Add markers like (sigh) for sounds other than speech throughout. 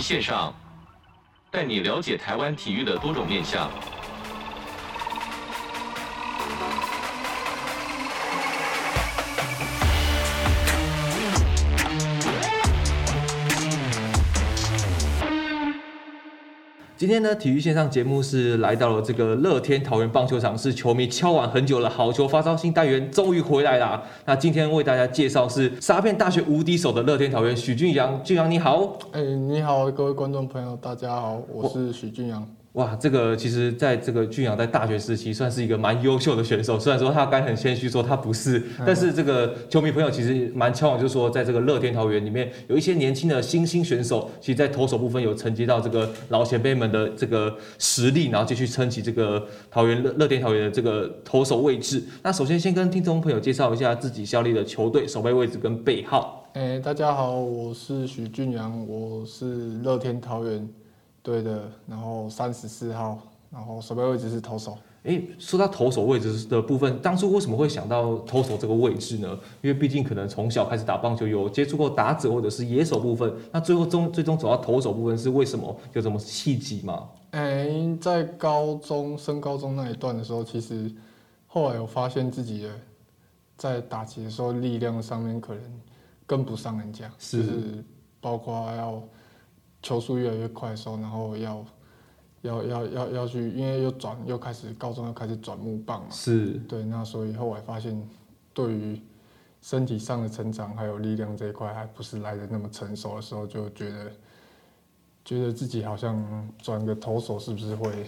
线上，带你了解台湾体育的多种面相。今天呢，体育线上节目是来到了这个乐天桃园棒球场，是球迷敲碗很久了，好球发烧新单元终于回来啦。那今天为大家介绍是杀遍大学无敌手的乐天桃园许俊阳，俊阳你好。哎、你好，各位观众朋友，大家好，我是许俊阳。哇，这个其实在这个俊阳在大学时期算是一个蛮优秀的选手，虽然说他刚很谦虚说他不是，但是这个球迷朋友其实蛮期望，就是说在这个乐天桃园里面有一些年轻的新兴选手，其实在投手部分有承接到这个老前辈们的这个实力，然后继续撑起这个桃园乐乐天桃园的这个投手位置。那首先先跟听众朋友介绍一下自己效力的球队守备位置跟背号。哎、欸，大家好，我是许俊阳，我是乐天桃园。对的，然后三十四号，然后守备位置是投手。哎，说到投手位置的部分，当初为什么会想到投手这个位置呢？因为毕竟可能从小开始打棒球，有接触过打者或者是野手部分，那最后终最终走到投手部分是为什么？有什么契机吗？哎，在高中升高中那一段的时候，其实后来有发现自己的在打击的时候力量上面可能跟不上人家，是，就是包括要。球速越来越快的时候，然后要要要要要去，因为又转又开始高中又开始转木棒嘛，是对，那所以后来发现，对于身体上的成长还有力量这一块，还不是来的那么成熟的时候，就觉得觉得自己好像转个投手是不是会。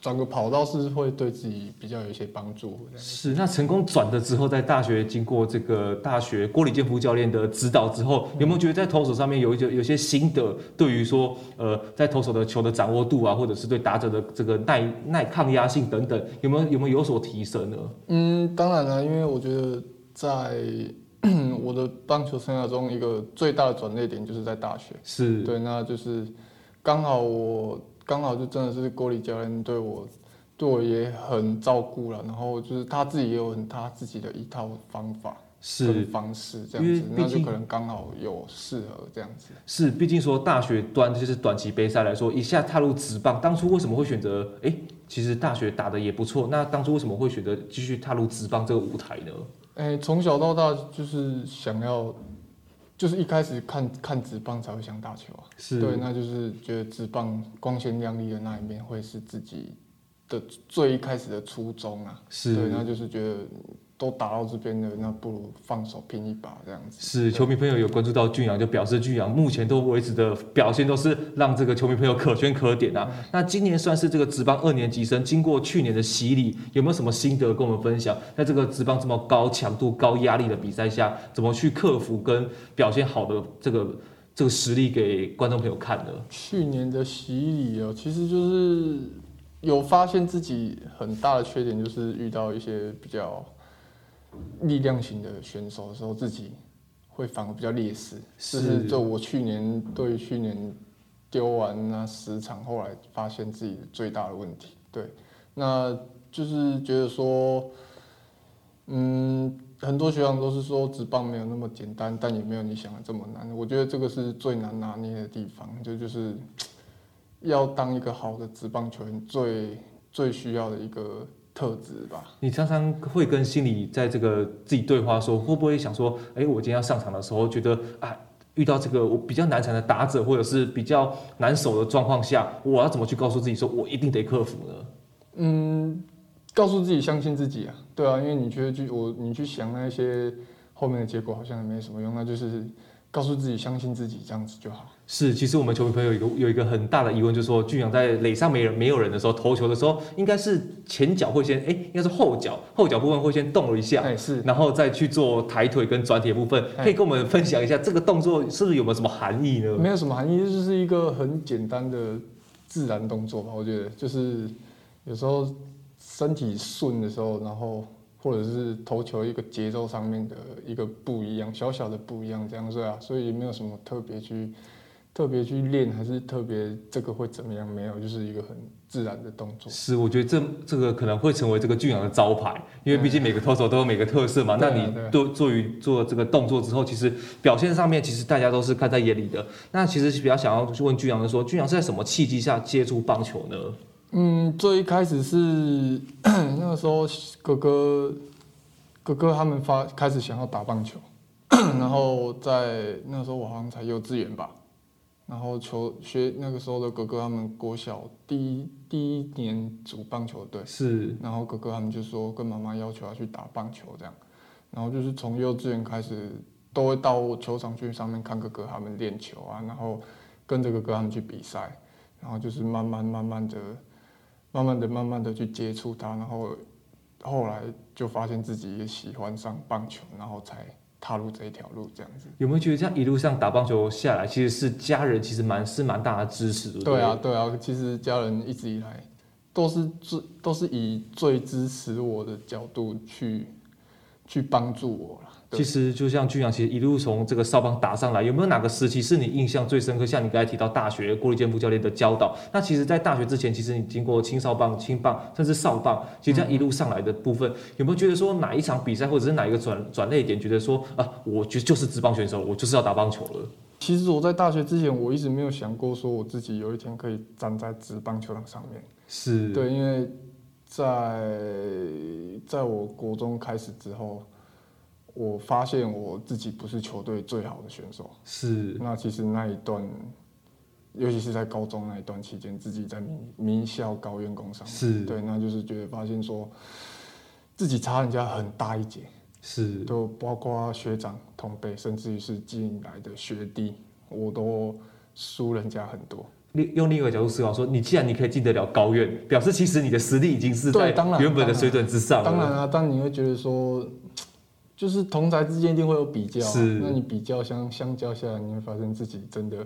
转个跑道是会对自己比较有一些帮助。是，那成功转的之后，在大学经过这个大学郭李建夫教练的指导之后，有没有觉得在投手上面有一些有些心得？对于说，呃，在投手的球的掌握度啊，或者是对打者的这个耐耐抗压性等等，有没有有没有有所提升呢？嗯，当然了，因为我觉得在 (clears throat) 我的棒球生涯中，一个最大的转捩点就是在大学。是对，那就是刚好我。刚好就真的是郭里教练对我，对我也很照顾了，然后就是他自己也有很他自己的一套方法是方式这样子，那就可能刚好有适合这样子。是，毕竟说大学端就是短期杯赛来说，一下踏入职棒，当初为什么会选择？哎，其实大学打的也不错，那当初为什么会选择继续踏入职棒这个舞台呢？哎，从小到大就是想要。就是一开始看看职棒才会想打球啊，是。对，那就是觉得职棒光鲜亮丽的那一面会是自己的最一开始的初衷啊，是，对，那就是觉得。都打到这边了，那不如放手拼一把这样子。是，球迷朋友有关注到俊阳，就表示俊阳目前都为止的表现都是让这个球迷朋友可圈可点啊。嗯、那今年算是这个职棒二年级生，经过去年的洗礼，有没有什么心得跟我们分享？在这个职棒这么高强度、高压力的比赛下，怎么去克服跟表现好的这个这个实力给观众朋友看呢？去年的洗礼哦，其实就是有发现自己很大的缺点，就是遇到一些比较。力量型的选手的时候，自己会反而比较劣势。是，就我去年对去年丢完那十场，后来发现自己最大的问题。对，那就是觉得说，嗯，很多学长都是说直棒没有那么简单，但也没有你想的这么难。我觉得这个是最难拿捏的地方，就就是要当一个好的直棒球员，最最需要的一个。特质吧，你常常会跟心里在这个自己对话说，会不会想说，哎，我今天要上场的时候，觉得啊，遇到这个我比较难缠的打者，或者是比较难守的状况下，我要怎么去告诉自己说，我一定得克服呢？嗯，告诉自己相信自己啊，对啊，因为你觉得就我你去想那些后面的结果好像也没什么用，那就是。告诉自己相信自己，这样子就好。是，其实我们球迷朋友有一个有一个很大的疑问，就是说，俊阳在垒上没人没有人的时候投球的时候，应该是前脚会先哎，应该是后脚后脚部分会先动了一下，哎是，然后再去做抬腿跟转体部分，可以跟我们分享一下这个动作是不是有没有什么含义呢？没有什么含义，就是一个很简单的自然动作吧。我觉得就是有时候身体顺的时候，然后。或者是投球一个节奏上面的一个不一样，小小的不一样这样子啊，所以也没有什么特别去特别去练，还是特别这个会怎么样？没有，就是一个很自然的动作。是，我觉得这这个可能会成为这个俊阳的招牌，因为毕竟每个投手都有每个特色嘛。那你做做于做这个动作之后，其实表现上面其实大家都是看在眼里的。那其实比较想要去问俊阳的说，俊阳是在什么契机下接触棒球呢？嗯，最一开始是 (clears throat) 那个时候哥哥哥哥他们发开始想要打棒球，(clears throat) 然后在那时候我好像才幼稚园吧。然后球学那个时候的哥哥他们国小第一第一年组棒球队是，然后哥哥他们就说跟妈妈要求要去打棒球这样，然后就是从幼稚园开始都会到球场去上面看哥哥他们练球啊，然后跟着哥哥他们去比赛，然后就是慢慢慢慢的、慢慢的、慢慢的去接触它，然后后来就发现自己也喜欢上棒球，然后才。踏入这一条路，这样子有没有觉得这样一路上打棒球下来，其实是家人其实蛮是蛮大的支持的？对啊，对啊，其实家人一直以来都是最都是以最支持我的角度去去帮助我了。其实就像俊阳，其实一路从这个少棒打上来，有没有哪个时期是你印象最深刻？像你刚才提到大学郭立健副教练的教导，那其实，在大学之前，其实你经过青少棒、青棒，甚至少棒，其实这样一路上来的部分，嗯、有没有觉得说哪一场比赛，或者是哪一个转转捩点，觉得说啊，我觉就是职棒选手，我就是要打棒球了？其实我在大学之前，我一直没有想过说我自己有一天可以站在职棒球场上面。是对，因为在在我国中开始之后。我发现我自己不是球队最好的选手，是。那其实那一段，尤其是在高中那一段期间，自己在名校高院工商，是对，那就是觉得发现说，自己差人家很大一截，是。都包括学长同辈，甚至于是进来的学弟，我都输人家很多。另用另一个角度思考说，你既然你可以进得了高院，表示其实你的实力已经是在原本的水准之上。当然啊，当然你会觉得说。就是同宅之间一定会有比较，是。那你比较相相较下来，你会发现自己真的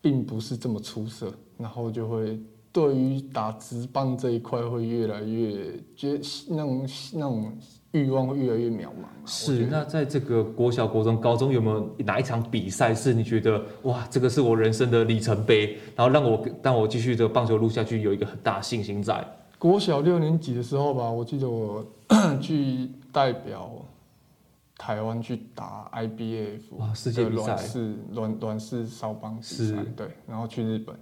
并不是这么出色，然后就会对于打直棒这一块会越来越觉那种那种欲望会越来越渺茫。是。那在这个国小、国中、高中有没有哪一场比赛是你觉得哇，这个是我人生的里程碑，然后让我让我继续这个棒球路下去有一个很大的信心在？国小六年级的时候吧，我记得我 (coughs) 去代表。台湾去打 IBF 世界软式软软式少棒比赛，对，然后去日本，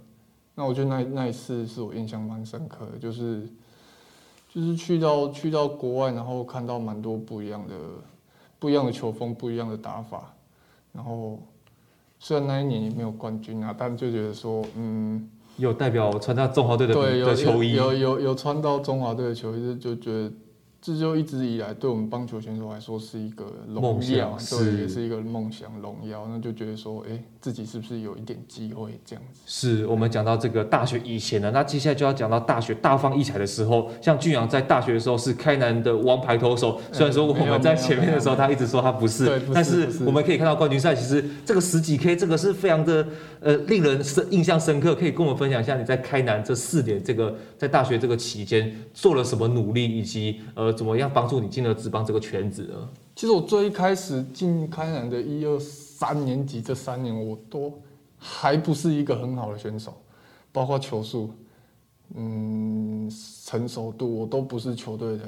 那我觉得那那一次是我印象蛮深刻的，就是就是去到去到国外，然后看到蛮多不一样的不一样的球风，不一样的打法，然后虽然那一年也没有冠军啊，但就觉得说，嗯，有代表穿到中华队的的球衣，有有有有穿到中华队的球衣，就觉得。这就一直以来对我们棒球选手来说是一个荣耀，对，也是一个梦想荣耀。那就觉得说，哎，自己是不是有一点机会这样子？是我们讲到这个大学以前的，那接下来就要讲到大学大放异彩的时候。像俊阳在大学的时候是开南的王牌投手，虽然说我们在前面的时候他一直说他不是，但是我们可以看到冠军赛，其实这个十几 K 这个是非常的呃令人深印象深刻。可以跟我们分享一下你在开南这四年这个在大学这个期间做了什么努力，以及呃。怎么样帮助你进了职棒这个圈子呢？其实我最一开始进开南的一二三年级这三年，我都还不是一个很好的选手，包括球速，嗯，成熟度，我都不是球队的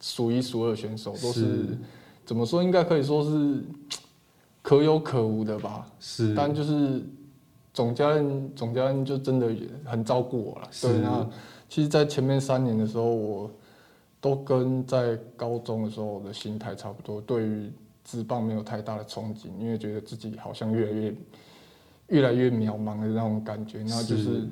数一数二选手，都是，是怎么说？应该可以说是可有可无的吧。是，但就是总教练，总教练就真的也很照顾我了。对，那其实，在前面三年的时候，我。都跟在高中的时候的心态差不多，对于职棒没有太大的憧憬，因为觉得自己好像越来越越来越渺茫的那种感觉。然后就是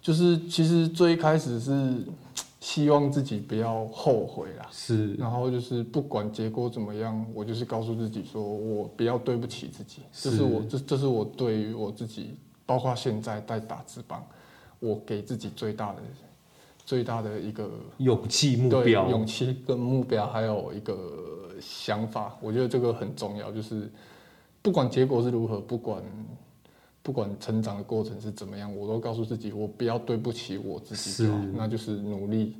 就是其实最开始是 (tsk) 希望自己不要后悔啦，是。然后就是不管结果怎么样，我就是告诉自己说我不要对不起自己，这是我这这是我对于我自己，包括现在在打职棒，我给自己最大的。最大的一个勇气目标，勇气跟目标，还有一个想法，我觉得这个很重要。就是不管结果是如何，不管不管成长的过程是怎么样，我都告诉自己，我不要对不起我自己，是，那就是努力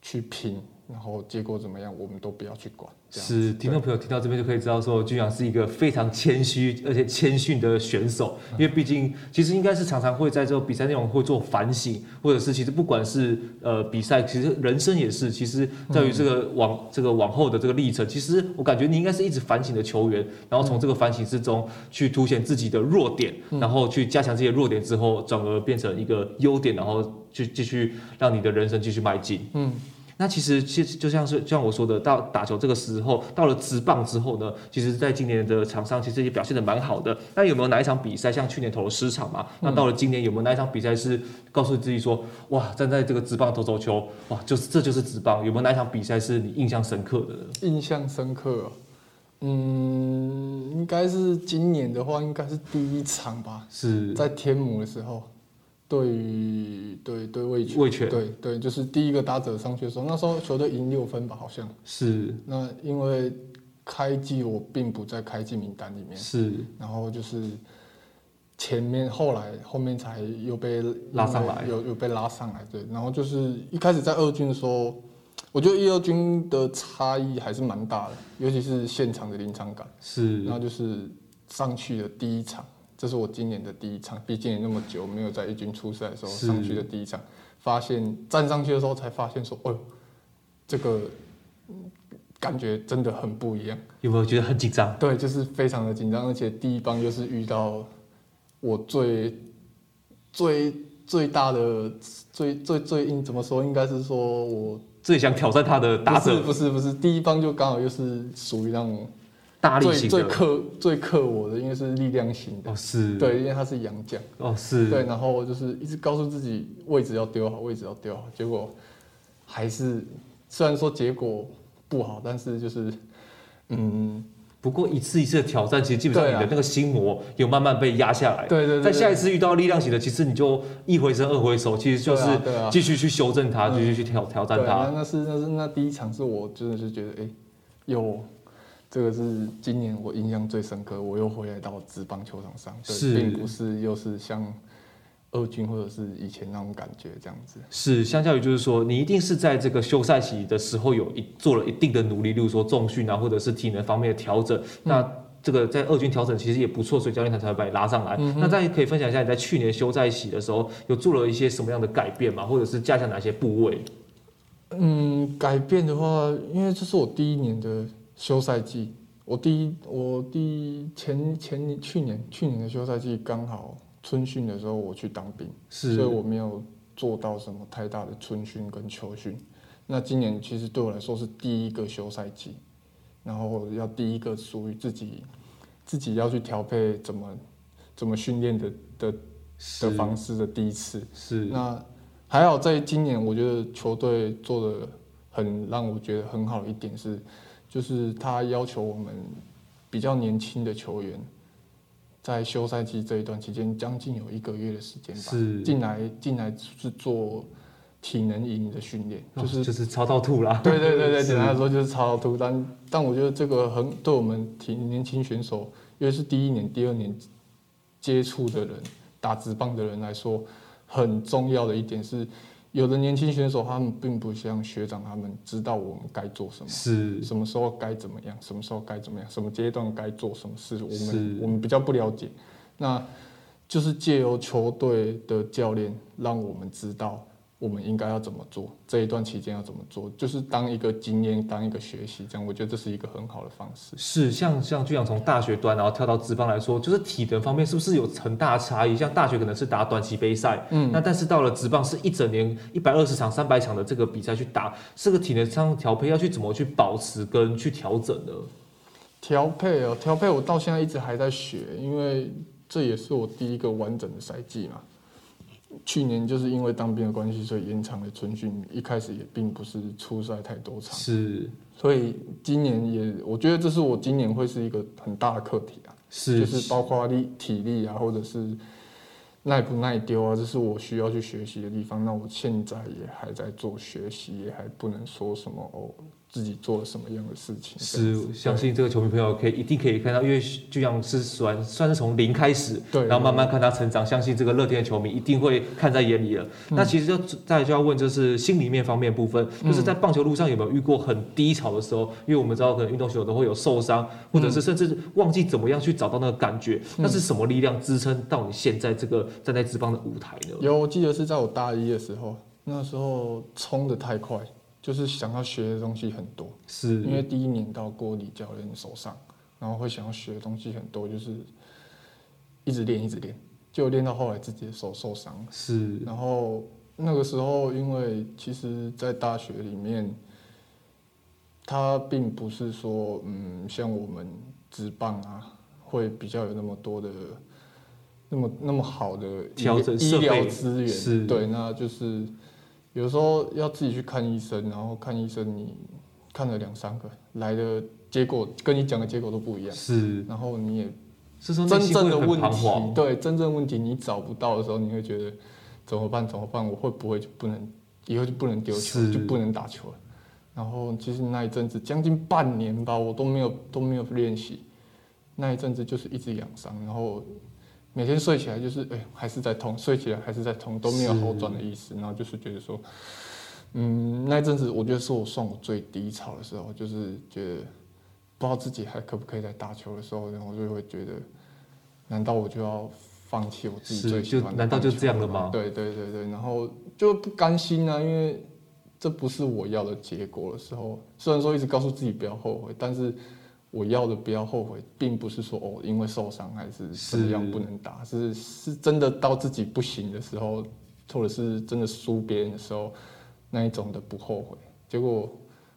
去拼，然后结果怎么样，我们都不要去管。是，听众朋友听到这边就可以知道说，君阳是一个非常谦虚而且谦逊的选手，因为毕竟其实应该是常常会在这个比赛内容会做反省，或者是其实不管是呃比赛，其实人生也是，其实在于这个往、嗯、这个往后的这个历程，其实我感觉你应该是一直反省的球员，然后从这个反省之中去凸显自己的弱点，嗯、然后去加强这些弱点之后，转而变成一个优点，然后去继续让你的人生继续迈进。嗯。那其实，其实就像是就像我说的，到打球这个时候，到了直棒之后呢，其实，在今年的场上，其实也表现的蛮好的。那有没有哪一场比赛，像去年投了十场嘛？那到了今年，有没有哪一场比赛是告诉自己说，哇，站在这个直棒投投球，哇，就是这就是直棒？有没有哪一场比赛是你印象深刻的？印象深刻，嗯，应该是今年的话，应该是第一场吧，是在天母的时候。对于对对魏权，魏权对对，就是第一个打者上去的时候，那时候球队赢六分吧，好像是。那因为开季我并不在开季名单里面，是。然后就是前面后来后面才又被拉上来，又又被拉上来，对。然后就是一开始在二军的时候，我觉得一二军的差异还是蛮大的，尤其是现场的临场感，是。然后就是上去的第一场。这是我今年的第一场，毕竟那么久没有在一军出赛的时候上去的第一场，发现站上去的时候才发现说，哦、哎，这个感觉真的很不一样。有没有觉得很紧张？对，就是非常的紧张，而且第一棒又是遇到我最最最大的最最最硬，怎么说？应该是说我最想挑战他的打者。不是不是不是，第一棒就刚好又是属于那种。大力型最最克最克我的，因为是力量型的，哦是，对，因为他是洋将，哦是，对，然后就是一直告诉自己位置要丢好，位置要丢好，结果还是虽然说结果不好，但是就是嗯，不过一次一次的挑战，其实基本上你的那个心魔有慢慢被压下来，对对，在下一次遇到力量型的，其实你就一回生二回熟，其实就是继续去修正它，继续去挑挑战它。那那是那是那第一场是我真的是觉得哎有。这个是今年我印象最深刻，我又回来到职棒球场上，对，并不是又是像二军或者是以前那种感觉这样子。是，相较于就是说，你一定是在这个休赛期的时候有一做了一定的努力，例如说重训啊，或者是体能方面的调整。嗯、那这个在二军调整其实也不错，所以教练团才会把你拉上来。嗯、那再可以分享一下你在去年休赛期的时候有做了一些什么样的改变吗？或者是加强哪些部位？嗯，改变的话，因为这是我第一年的。休赛季，我第一我第一前前去年去年的休赛季刚好春训的时候我去当兵，是，所以我没有做到什么太大的春训跟秋训。那今年其实对我来说是第一个休赛季，然后要第一个属于自己自己要去调配怎么怎么训练的的的方式的第一次。是，那还好在今年我觉得球队做的很让我觉得很好的一点是。就是他要求我们比较年轻的球员，在休赛期这一段期间，将近有一个月的时间吧，是进来进来是做体能营的训练，就是、哦、就是超到吐啦。对对对对，(laughs) 简单来说就是超到吐。但但我觉得这个很对我们体年轻选手，因为是第一年、第二年接触的人，打直棒的人来说，很重要的一点是。有的年轻选手，他们并不像学长，他们知道我们该做什么，是什么时候该怎么样，什么时候该怎么样，什么阶段该做什么事，我们我们比较不了解，那就是借由球队的教练，让我们知道。我们应该要怎么做？这一段期间要怎么做？就是当一个经验，当一个学习，这样我觉得这是一个很好的方式。是像像就像从大学端然后跳到职棒来说，就是体能方面是不是有很大的差异？像大学可能是打短期杯赛，嗯，那但是到了职棒是一整年一百二十场、三百场的这个比赛去打，这个体能上调配要去怎么去保持跟去调整呢？调配哦，调配我到现在一直还在学，因为这也是我第一个完整的赛季嘛。去年就是因为当兵的关系，所以延长了春训。一开始也并不是出赛太多场，是。所以今年也，我觉得这是我今年会是一个很大的课题啊。是，就是包括力体力啊，或者是耐不耐丢啊，这是我需要去学习的地方。那我现在也还在做学习，也还不能说什么哦，自己做了什么样的事情。是，相信这个球迷朋友可以一定可以看到，因为就像是算算是从零开始，对，然后慢慢看他成长，相信这个乐天的球迷一定会看在眼里了。嗯、那其实就再就要问，就是心里面方面部分，就是在棒球路上有没有遇过很低潮的时候？因为我们知道可能运动选手都会有受伤，或者是甚至忘记怎么样去找到那个感觉，嗯、那是什么力量支撑到你现在这个站在职棒的舞台呢？有，我记得是在我大一的时候，那时候冲得太快。就是想要学的东西很多，是因为第一年到郭李教练手上，然后会想要学的东西很多，就是一直练一直练，就练到后来自己的手受伤。是，然后那个时候，因为其实，在大学里面，他并不是说，嗯，像我们职棒啊，会比较有那么多的，那么那么好的医医疗资源。是，对，那就是。有时候要自己去看医生，然后看医生，你看了两三个，来的结果跟你讲的结果都不一样。是，然后你也真正的问题，对，真正问题你找不到的时候，你会觉得怎么办？怎么办？我会不会就不能以后就不能丢球，就不能打球了？然后其实那一阵子将近半年吧，我都没有都没有练习，那一阵子就是一直养伤，然后。每天睡起来就是哎、欸，还是在痛，睡起来还是在痛，都没有好转的意思。然后就是觉得说，嗯，那一阵子我觉得是我算我最低潮的时候，就是觉得不知道自己还可不可以再打球的时候，然后就会觉得，难道我就要放弃我自己最喜欢的？难道就这样了吗？对对对对，然后就不甘心啊，因为这不是我要的结果的时候。虽然说一直告诉自己不要后悔，但是。我要的不要后悔，并不是说哦，因为受伤还是怎么样不能打，是是真的到自己不行的时候，或者是真的输别人的时候，那一种的不后悔。结果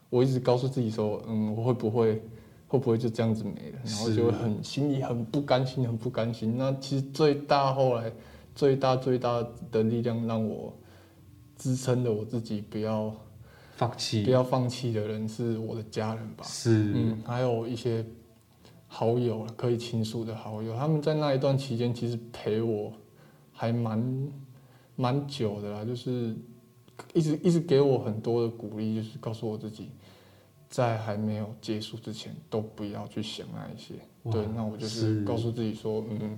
我一直告诉自己说，嗯，我会不会会不会就这样子没了，然后就很心里很不甘心，很不甘心。那其实最大后来最大最大的力量让我支撑的我自己不要。放弃，不要放弃的人是我的家人吧？是，嗯，还有一些好友，可以倾诉的好友，他们在那一段期间其实陪我还蛮蛮久的啦，就是一直一直给我很多的鼓励，就是告诉我自己，在还没有结束之前都不要去想那一些。对，那我就是告诉自己说，嗯。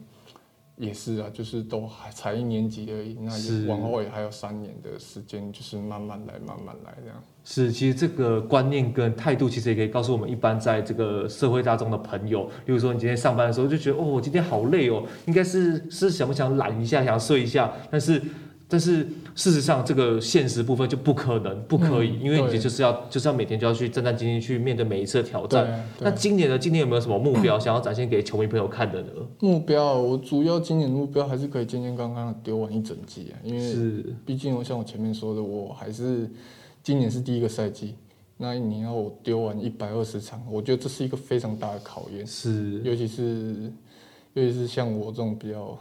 也是啊，就是都还才一年级而已，那也往后也还有三年的时间，就是慢慢来，慢慢来这样。是，其实这个观念跟态度，其实也可以告诉我们一般在这个社会大众的朋友，比如说你今天上班的时候就觉得，哦，我今天好累哦，应该是是想不想懒一下，想睡一下，但是。(laughs) 但是事实上，这个现实部分就不可能，不可以，嗯、因为你就是要就是要每天就要去战战兢兢去面对每一次的挑战。那今年呢？今年有没有什么目标想要展现给球迷朋友看的呢？目标，我主要今年的目标还是可以健健康康的丢完一整季啊，因为是，毕竟我像我前面说的，我还是今年是第一个赛季，那你要我丢完一百二十场，我觉得这是一个非常大的考验。是，尤其是尤其是像我这种比较。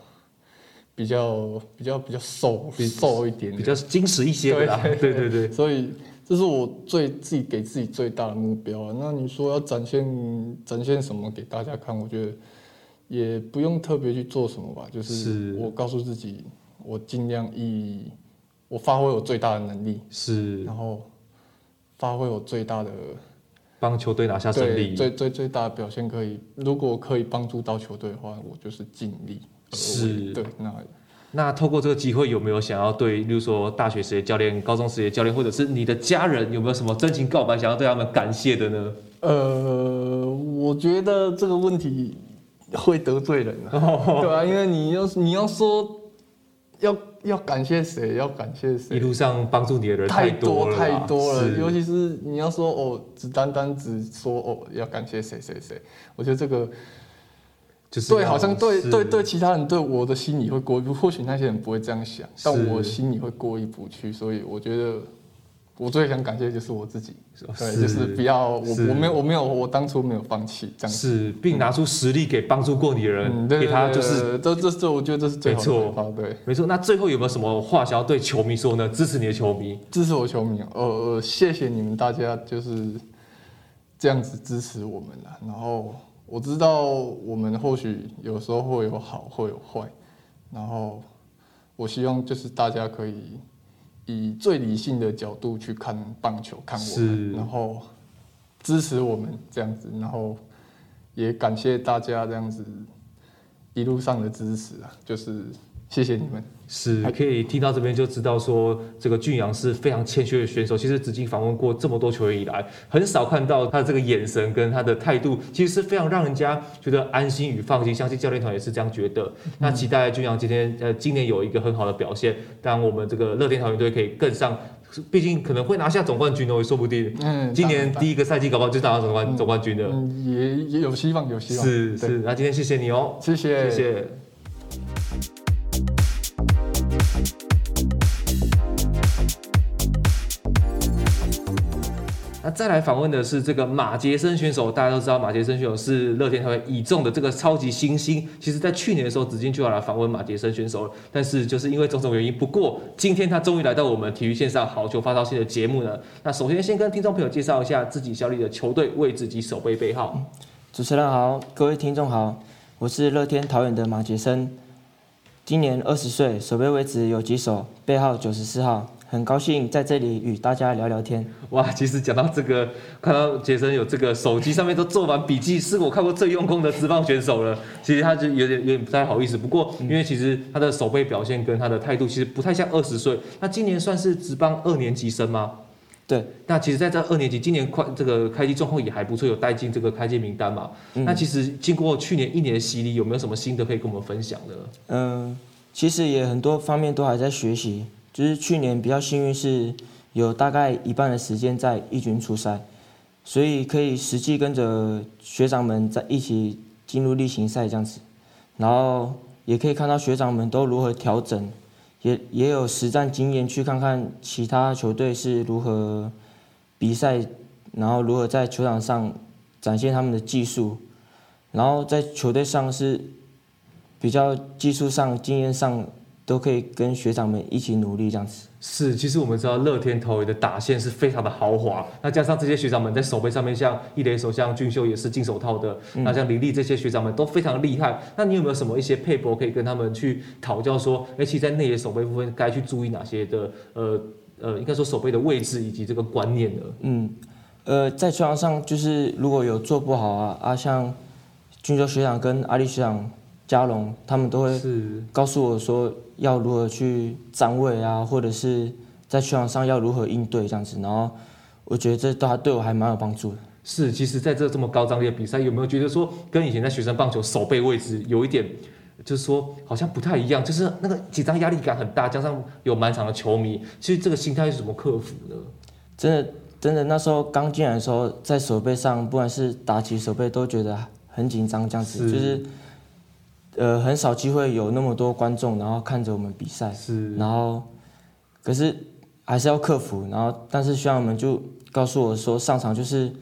比较比较比较瘦，瘦一点，比较精实一些的。对对对，对，所以这是我最自己给自己最大的目标啊。那你说要展现展现什么给大家看？我觉得也不用特别去做什么吧，就是我告诉自己，我尽量以我发挥我最大的能力，是，然后发挥我最大的帮球队拿下胜利，最最最大的表现可以，如果可以帮助到球队的话，我就是尽力。是，对，那那透过这个机会，有没有想要对，例如说大学时的教练、高中时的教练，或者是你的家人，有没有什么真情告白，想要对他们感谢的呢？呃，我觉得这个问题会得罪人啊，哦、(laughs) 对啊，因为你要你要说要要感谢谁，要感谢谁，一路上帮助你的人太多太多，太多了，尤其是你要说哦，只单单只说哦，要感谢谁谁谁，我觉得这个。对，好像对对对，其他人对我的心里会过或许那些人不会这样想，但我心里会过意不去，所以我觉得我最想感谢的就是我自己，对，就是不要我我没有我没有我当初没有放弃这样子，是，并拿出实力给帮助过你的人，给他就是这这这，我觉得这是最好的方法，对，没错。那最后有没有什么话想要对球迷说呢？支持你的球迷，支持我球迷，呃呃，谢谢你们大家就是这样子支持我们了，然后。我知道我们或许有时候会有好，会有坏，然后我希望就是大家可以以最理性的角度去看棒球，看我们，然后支持我们这样子，然后也感谢大家这样子一路上的支持啊，就是。谢谢你们，是可以听到这边就知道说，这个俊阳是非常谦虚的选手。其实紫金访问过这么多球员以来，很少看到他的这个眼神跟他的态度，其实是非常让人家觉得安心与放心。相信教练团也是这样觉得。嗯、那期待俊阳今天呃今年有一个很好的表现，当我们这个乐天桃园队可以更上，毕竟可能会拿下总冠军哦，也说不定。嗯，今年第一个赛季搞不好就拿到总冠、嗯、总冠军的。嗯，也也有希望，有希望。是是，那今天谢谢你哦，谢谢谢谢。那再来访问的是这个马杰森选手，大家都知道马杰森选手是乐天桃园倚重的这个超级新星。其实，在去年的时候，紫金就要来访问马杰森选手了，但是就是因为种种原因，不过今天他终于来到我们体育线上好球发烧线的节目呢。那首先先跟听众朋友介绍一下自己效力的球队位置及守备背号。主持人好，各位听众好，我是乐天桃园的马杰森，今年二十岁，守备位置有几手，背号九十四号。很高兴在这里与大家聊聊天。哇，其实讲到这个，看到杰森有这个手机上面都做完笔记，是我看过最用功的职棒选手了。其实他就有点有点不太好意思，不过因为其实他的手背表现跟他的态度其实不太像二十岁。那今年算是职棒二年级生吗？对。那其实在这二年级，今年快这个开机状况也还不错，有带进这个开机名单嘛。嗯。那其实经过去年一年的洗礼，有没有什么心得可以跟我们分享的？嗯，其实也很多方面都还在学习。就是去年比较幸运，是有大概一半的时间在一军出赛，所以可以实际跟着学长们在一起进入例行赛这样子，然后也可以看到学长们都如何调整，也也有实战经验去看看其他球队是如何比赛，然后如何在球场上展现他们的技术，然后在球队上是比较技术上、经验上。都可以跟学长们一起努力，这样子。是，其实我们知道乐天桃园的打线是非常的豪华，那加上这些学长们在手背上面，像一垒手像俊秀也是金手套的，嗯、那像林立这些学长们都非常厉害。那你有没有什么一些配博可以跟他们去讨教说，哎，其实在内野手背部分该去注意哪些的，呃呃，应该说手背的位置以及这个观念呢？嗯，呃，在球场上就是如果有做不好啊啊，像俊秀学长跟阿力学长。嘉龙他们都会告诉我说要如何去站位啊，或者是在球场上要如何应对这样子，然后我觉得这对他对我还蛮有帮助的。是，其实在这这么高张力的比赛，有没有觉得说跟以前在学生棒球守备位置有一点，就是说好像不太一样，就是那个紧张压力感很大，加上有满场的球迷，其实这个心态是怎么克服的？真的真的，那时候刚进来的时候，在守备上，不管是打起守备，都觉得很紧张，这样子是就是。呃，很少机会有那么多观众，然后看着我们比赛，是，然后，可是还是要克服，然后，但是学长们就告诉我说，上场就是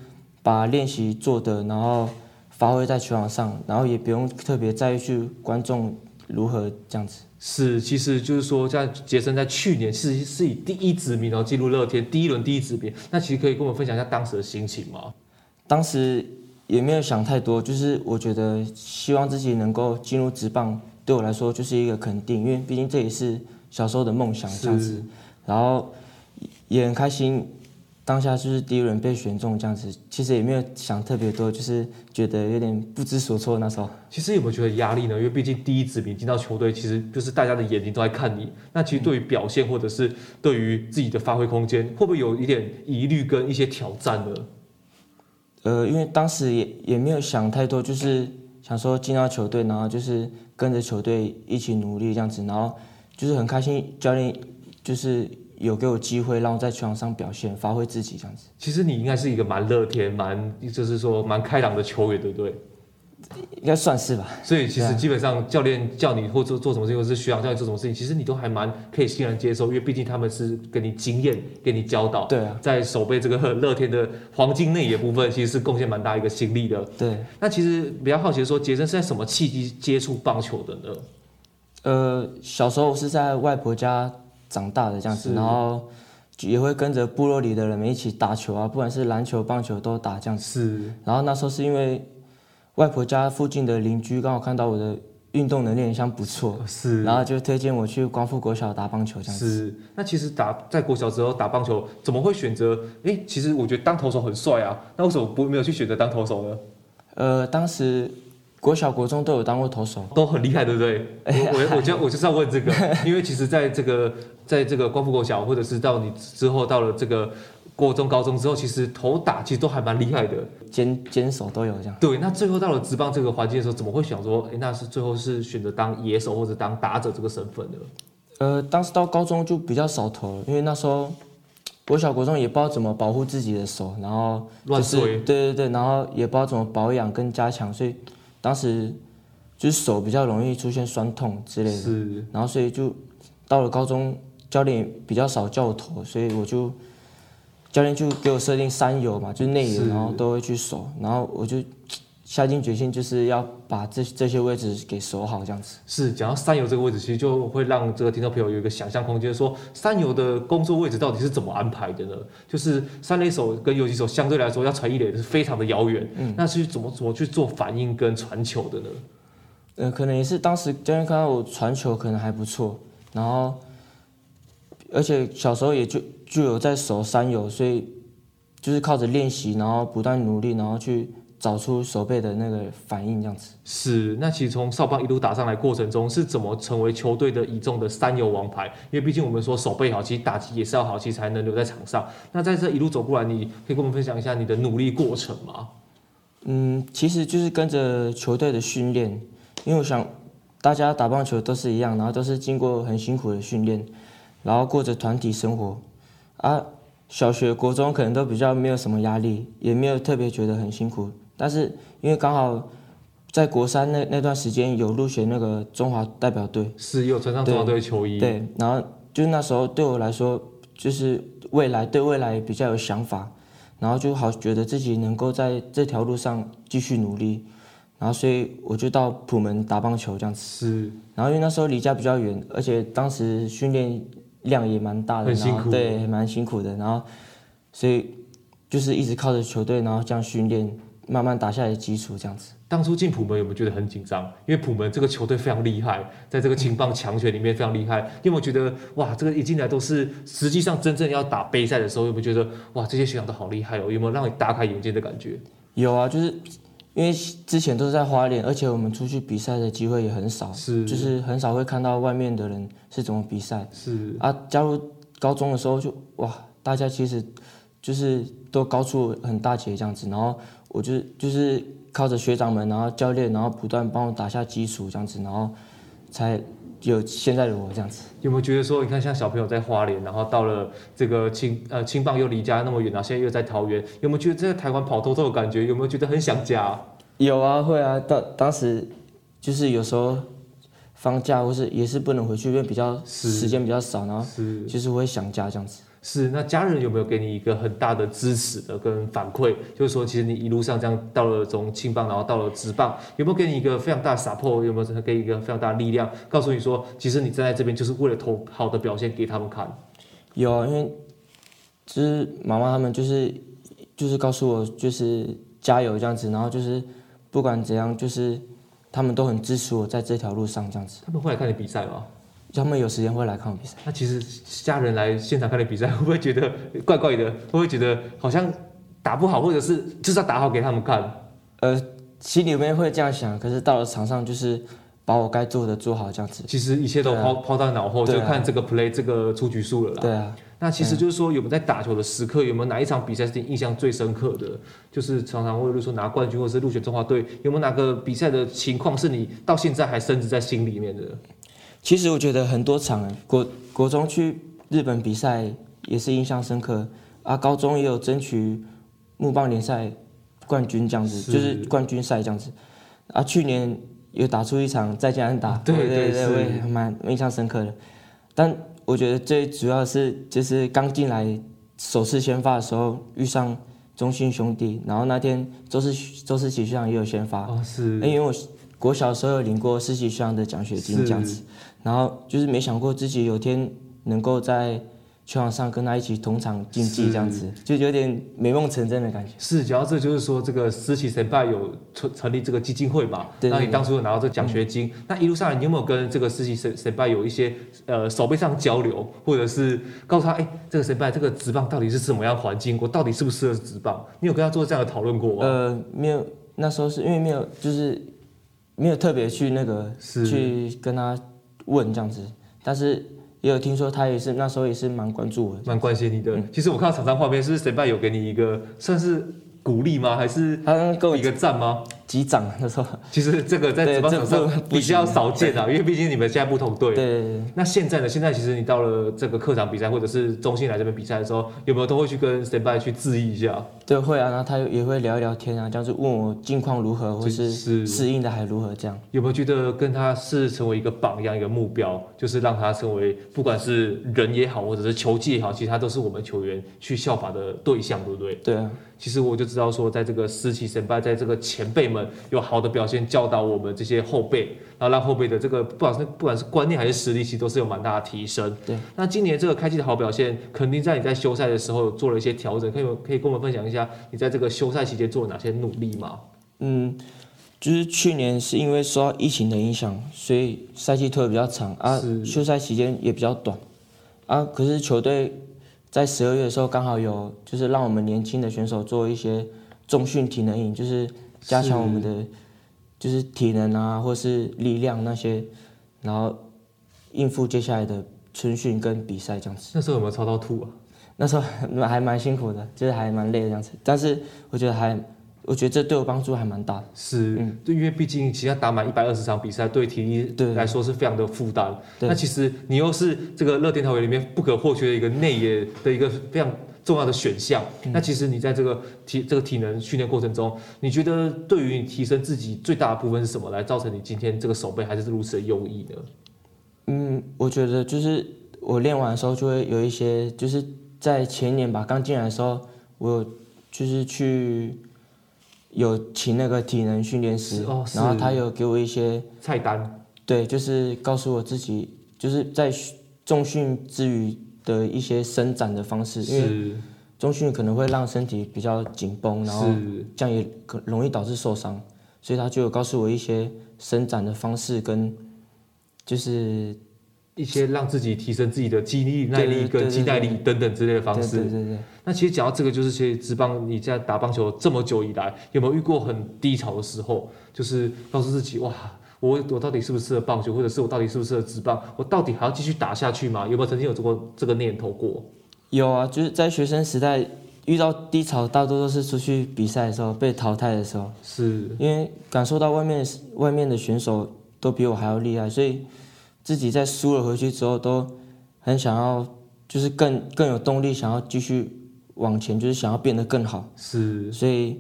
把练习做的，然后发挥在球场上，然后也不用特别在意去观众如何这样子。是，其实就是说，像杰森在去年是是以第一指名然后进入乐天第一轮第一指名，那其实可以跟我们分享一下当时的心情吗？当时。也没有想太多，就是我觉得希望自己能够进入职棒，对我来说就是一个肯定，因为毕竟这也是小时候的梦想这样子。然后也很开心，当下就是第一轮被选中这样子，其实也没有想特别多，就是觉得有点不知所措那时候。其实有没有觉得压力呢？因为毕竟第一指名进到球队，其实就是大家的眼睛都在看你。那其实对于表现或者是对于自己的发挥空间，会不会有一点疑虑跟一些挑战呢？呃，因为当时也也没有想太多，就是想说进到球队，然后就是跟着球队一起努力这样子，然后就是很开心，教练就是有给我机会让我在球场上表现，发挥自己这样子。其实你应该是一个蛮乐天、蛮就是说蛮开朗的球员，对不对？应该算是吧，所以其实基本上教练叫你或做做什么事情，或是学长叫你做什么事情，其实你都还蛮可以欣然接受，因为毕竟他们是给你经验，给你教导。对啊，在守备这个乐天的黄金内野部分，其实是贡献蛮大一个心力的。对，那其实比较好奇的说，杰森是在什么契机接触棒球的呢？呃，小时候是在外婆家长大的这样子，然后也会跟着部落里的人们一起打球啊，不管是篮球、棒球都打这样子。是，然后那时候是因为。外婆家附近的邻居刚好看到我的运动能力好像不错，是，然后就推荐我去光复国小打棒球这样子。是，那其实打在国小之后打棒球，怎么会选择？哎，其实我觉得当投手很帅啊，那为什么不没有去选择当投手呢？呃，当时国小国中都有当过投手，都很厉害，对不对？(laughs) 我我我就我就是要问这个，因为其实在这个在这个光复国小，或者是到你之后到了这个。国中、高中之后，其实投打其实都还蛮厉害的，肩肩手都有这样。对，那最后到了职棒这个环境的时候，怎么会想说，哎，那是最后是选择当野手或者当打者这个身份呢？呃，当时到高中就比较少投了，因为那时候国小、国中也不知道怎么保护自己的手，然后就是乱推，对对对，然后也不知道怎么保养跟加强，所以当时就是手比较容易出现酸痛之类的。是，然后所以就到了高中，教练比较少叫我投，所以我就。教练就给我设定三游嘛，就是内野，然后都会去守，然后我就下定决心，就是要把这这些位置给守好，这样子。是，讲到三游这个位置，其实就会让这个听众朋友有一个想象空间，说三游的工作位置到底是怎么安排的呢？就是三垒手跟游击手相对来说要传一垒是非常的遥远，嗯，那是怎么怎么去做反应跟传球的呢？呃，可能也是当时教练看到我传球可能还不错，然后而且小时候也就。就有在守三游，所以就是靠着练习，然后不断努力，然后去找出手背的那个反应，这样子。是，那其实从少棒一路打上来过程中，是怎么成为球队的倚重的三游王牌？因为毕竟我们说手背好，其实打击也是要好，其实才能留在场上。那在这一路走过来，你可以跟我们分享一下你的努力过程吗？嗯，其实就是跟着球队的训练，因为我想大家打棒球都是一样，然后都是经过很辛苦的训练，然后过着团体生活。啊，小学、国中可能都比较没有什么压力，也没有特别觉得很辛苦。但是因为刚好在国三那那段时间有入选那个中华代表队，是有穿上中华队球衣。对，然后就那时候对我来说，就是未来对未来比较有想法，然后就好觉得自己能够在这条路上继续努力，然后所以我就到普门打棒球这样子。是，然后因为那时候离家比较远，而且当时训练。量也蛮大的，很辛苦，对，蛮辛苦的。然后，所以就是一直靠着球队，然后这样训练，慢慢打下来的基础，这样子。当初进普门有没有觉得很紧张？因为普门这个球队非常厉害，在这个青棒强权里面非常厉害。有没有觉得哇，这个一进来都是实际上真正要打杯赛的时候，有没有觉得哇，这些学长都好厉害哦？有没有让你大开眼界的感觉？有啊，就是。因为之前都是在花莲，而且我们出去比赛的机会也很少，是，就是很少会看到外面的人是怎么比赛，是啊。加入高中的时候就哇，大家其实就是都高出很大截这样子，然后我就就是靠着学长们，然后教练，然后不断帮我打下基础这样子，然后才。有现在的我这样子，有没有觉得说，你看像小朋友在花莲，然后到了这个青呃青棒又离家那么远，然后现在又在桃园，有没有觉得在台湾跑透透的感觉？有没有觉得很想家？有啊，会啊。当当时就是有时候放假或是也是不能回去，因为比较时间比较少，然后就是会想家这样子。是，那家人有没有给你一个很大的支持的跟反馈？就是说，其实你一路上这样到了从青棒，然后到了职棒，有没有给你一个非常大的 support？有没有给你一个非常大的力量，告诉你说，其实你站在这边就是为了投好的表现给他们看？有啊，因为就是妈妈他们就是就是告诉我就是加油这样子，然后就是不管怎样，就是他们都很支持我在这条路上这样子。他们会来看你比赛吗？他们有时间会来看我比赛。那其实家人来现场看你比赛，会不会觉得怪怪的？会不会觉得好像打不好，或者是就是要打好给他们看？呃，心里面会这样想，可是到了场上就是把我该做的做好这样子。其实一切都抛抛到脑后，就看这个 play 这个出局数了啦。对啊。那其实就是说，有没有在打球的时刻，有没有哪一场比赛是你印象最深刻的？就是常常会说拿冠军，或是入选中华队，有没有哪个比赛的情况是你到现在还深植在心里面的？其实我觉得很多场，国国中去日本比赛也是印象深刻啊，高中也有争取木棒联赛冠军这样子，是就是冠军赛这样子啊。去年有打出一场再见安打，对对对，我也蛮印象深刻的。但我觉得最主要是就是刚进来首次先发的时候遇上中信兄弟，然后那天周世周世奇学长也有先发，哦是，因为我国小的时候有领过世奇学长的奖学金这样子。然后就是没想过自己有天能够在球场上跟他一起同场竞技，这样子就有点美梦成真的感觉。是，主要这就是说，这个思齐先辈有成成立这个基金会嘛？对。那你当初有拿到这个奖学金，嗯、那一路上你有没有跟这个思齐先先辈有一些呃手背上交流，或者是告诉他，哎，这个先辈这个职棒到底是什么样环境，我到底适不适合职棒？你有跟他做这样的讨论过吗？呃，没有，那时候是因为没有，就是没有特别去那个去跟他问这样子，但是。也有听说他也是那时候也是蛮关注我的，蛮关心你的。嗯、其实我看到场上画面，是不是谁爸有给你一个算是鼓励吗？还是他给我一个赞吗？击掌那时候，其实这个在职棒场上比较少见啊，因为毕竟你们现在不同队。对。那现在呢？现在其实你到了这个客场比赛，或者是中信来这边比赛的时候，有没有都会去跟 Standby 去致意一下？对，会啊。然后他也会聊一聊天啊，这样子问我近况如何，或是适应的还如何这样。有没有觉得跟他是成为一个榜样、一个目标，就是让他成为不管是人也好，或者是球技也好，其实他都是我们球员去效法的对象，对不对？对啊。其实我就知道说，在这个思齐先辈，在这个前辈们有好的表现，教导我们这些后辈，然后让后辈的这个不管是不管是观念还是实力，其实都是有蛮大的提升。对。那今年这个开季的好表现，肯定在你在休赛的时候做了一些调整，可以可以跟我们分享一下你在这个休赛期间做了哪些努力吗？嗯，就是去年是因为受到疫情的影响，所以赛季拖得比较长啊，休赛期间也比较短啊，可是球队。在十二月的时候，刚好有就是让我们年轻的选手做一些重训体能营，就是加强我们的就是体能啊，或是力量那些，然后应付接下来的春训跟比赛这样子。那时候有没有操到吐啊？那时候还蛮辛苦的，就是还蛮累的这样子，但是我觉得还。我觉得这对我帮助还蛮大的，是，嗯，对，因为毕竟其实打满一百二十场比赛，对体力来说是非常的负担。那其实你又是这个乐天桃园里面不可或缺的一个内野的一个非常重要的选项。嗯、那其实你在这个体这个体能训练过程中，你觉得对于你提升自己最大的部分是什么，来造成你今天这个手背还是如此的优异呢？嗯，我觉得就是我练完的时候就会有一些，就是在前年吧，刚进来的时候，我就是去。有请那个体能训练师，哦、然后他有给我一些菜单，对，就是告诉我自己，就是在重训之余的一些伸展的方式，因为重训可能会让身体比较紧绷，然后这样也可容易导致受伤，所以他就有告诉我一些伸展的方式跟就是。一些让自己提升自己的肌力、耐力跟肌耐力等等之类的方式。对对对，对。那其实讲到这个，就是其实职棒你在打棒球这么久以来，有没有遇过很低潮的时候？就是告诉自己，哇，我我到底适不适合棒球，或者是我到底适不适合职棒？我到底还要继续打下去吗？有没有曾经有过这个念头过？有啊，就是在学生时代遇到低潮，大多都是出去比赛的时候被淘汰的时候。是。因为感受到外面外面的选手都比我还要厉害，所以。自己在输了回去之后，都很想要，就是更更有动力，想要继续往前，就是想要变得更好。是，所以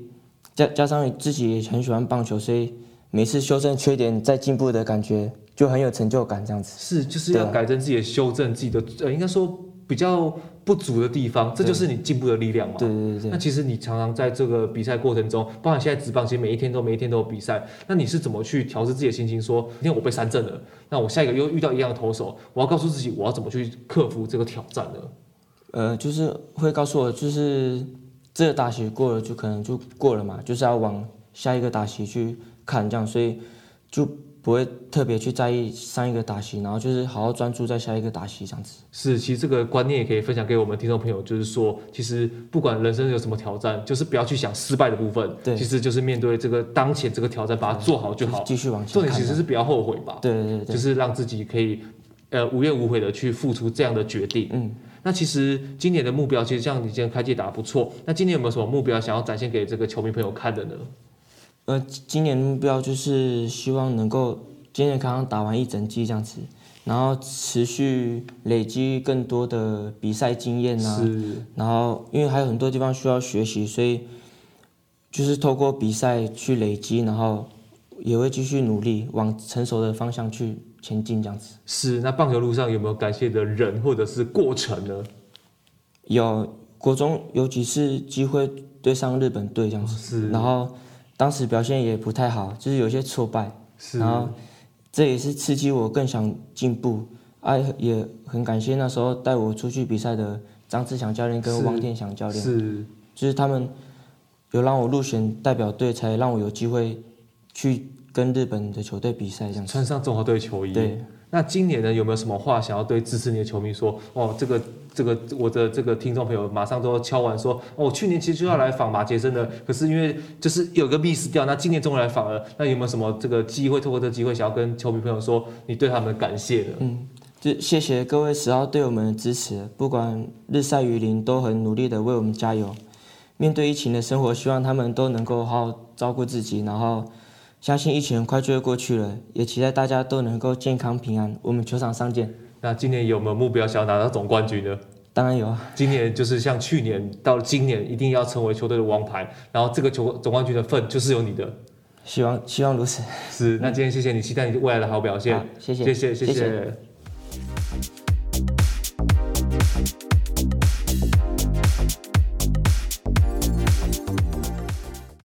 加加上自己也很喜欢棒球，所以每次修正缺点再进步的感觉就很有成就感，这样子。是，就是要改正自己的修正自己的，呃，应该说。比较不足的地方，这就是你进步的力量嘛。对对对。那其实你常常在这个比赛过程中，包含现在职棒，其实每一天都每一天都有比赛。那你是怎么去调适自己的心情？说今天我被三振了，那我下一个又遇到一样的投手，我要告诉自己我要怎么去克服这个挑战呢？呃，就是会告诉我，就是这个打席过了就可能就过了嘛，就是要往下一个打席去看，这样，所以就。不会特别去在意上一个打席，然后就是好好专注在下一个打席这样子。是，其实这个观念也可以分享给我们听众朋友，就是说，其实不管人生有什么挑战，就是不要去想失败的部分，对，其实就是面对这个当前这个挑战，把它做好就好，继续往前。重点其实是不要后悔吧。对对对，就是让自己可以呃无怨无悔的去付出这样的决定。嗯，那其实今年的目标，其实像你今天开季打得不错，那今年有没有什么目标想要展现给这个球迷朋友看的呢？呃，今年目标就是希望能够。健健康康打完一整季这样子，然后持续累积更多的比赛经验啊，是。然后因为还有很多地方需要学习，所以就是透过比赛去累积，然后也会继续努力往成熟的方向去前进这样子。是。那棒球路上有没有感谢的人或者是过程呢？有，国中有几次机会对上日本队这样子，是。然后当时表现也不太好，就是有些挫败，是。然后。这也是刺激我更想进步啊，也很感谢那时候带我出去比赛的张志强教练跟汪天祥教练，是，就是他们有让我入选代表队，才让我有机会去跟日本的球队比赛，这样穿上中华队球衣。对。那今年呢，有没有什么话想要对支持你的球迷说？哦，这个这个我的这个听众朋友马上都敲完说，哦，我去年其实就要来访马杰森的，可是因为就是有个 miss 掉，那今年终于来访了。那有没有什么这个机会，透过这机会，想要跟球迷朋友说你对他们的感谢的？嗯，就谢谢各位十号对我们的支持，不管日晒雨淋都很努力的为我们加油。面对疫情的生活，希望他们都能够好好照顾自己，然后。相信疫情很快就会过去了，也期待大家都能够健康平安。我们球场上见。那今年有没有目标想要拿到总冠军呢？当然有啊。今年就是像去年到今年，一定要成为球队的王牌。然后这个球总冠军的份就是有你的。希望希望如此。是。那今天谢谢你，期待你未来的好表现。谢谢，谢谢，谢谢。谢谢。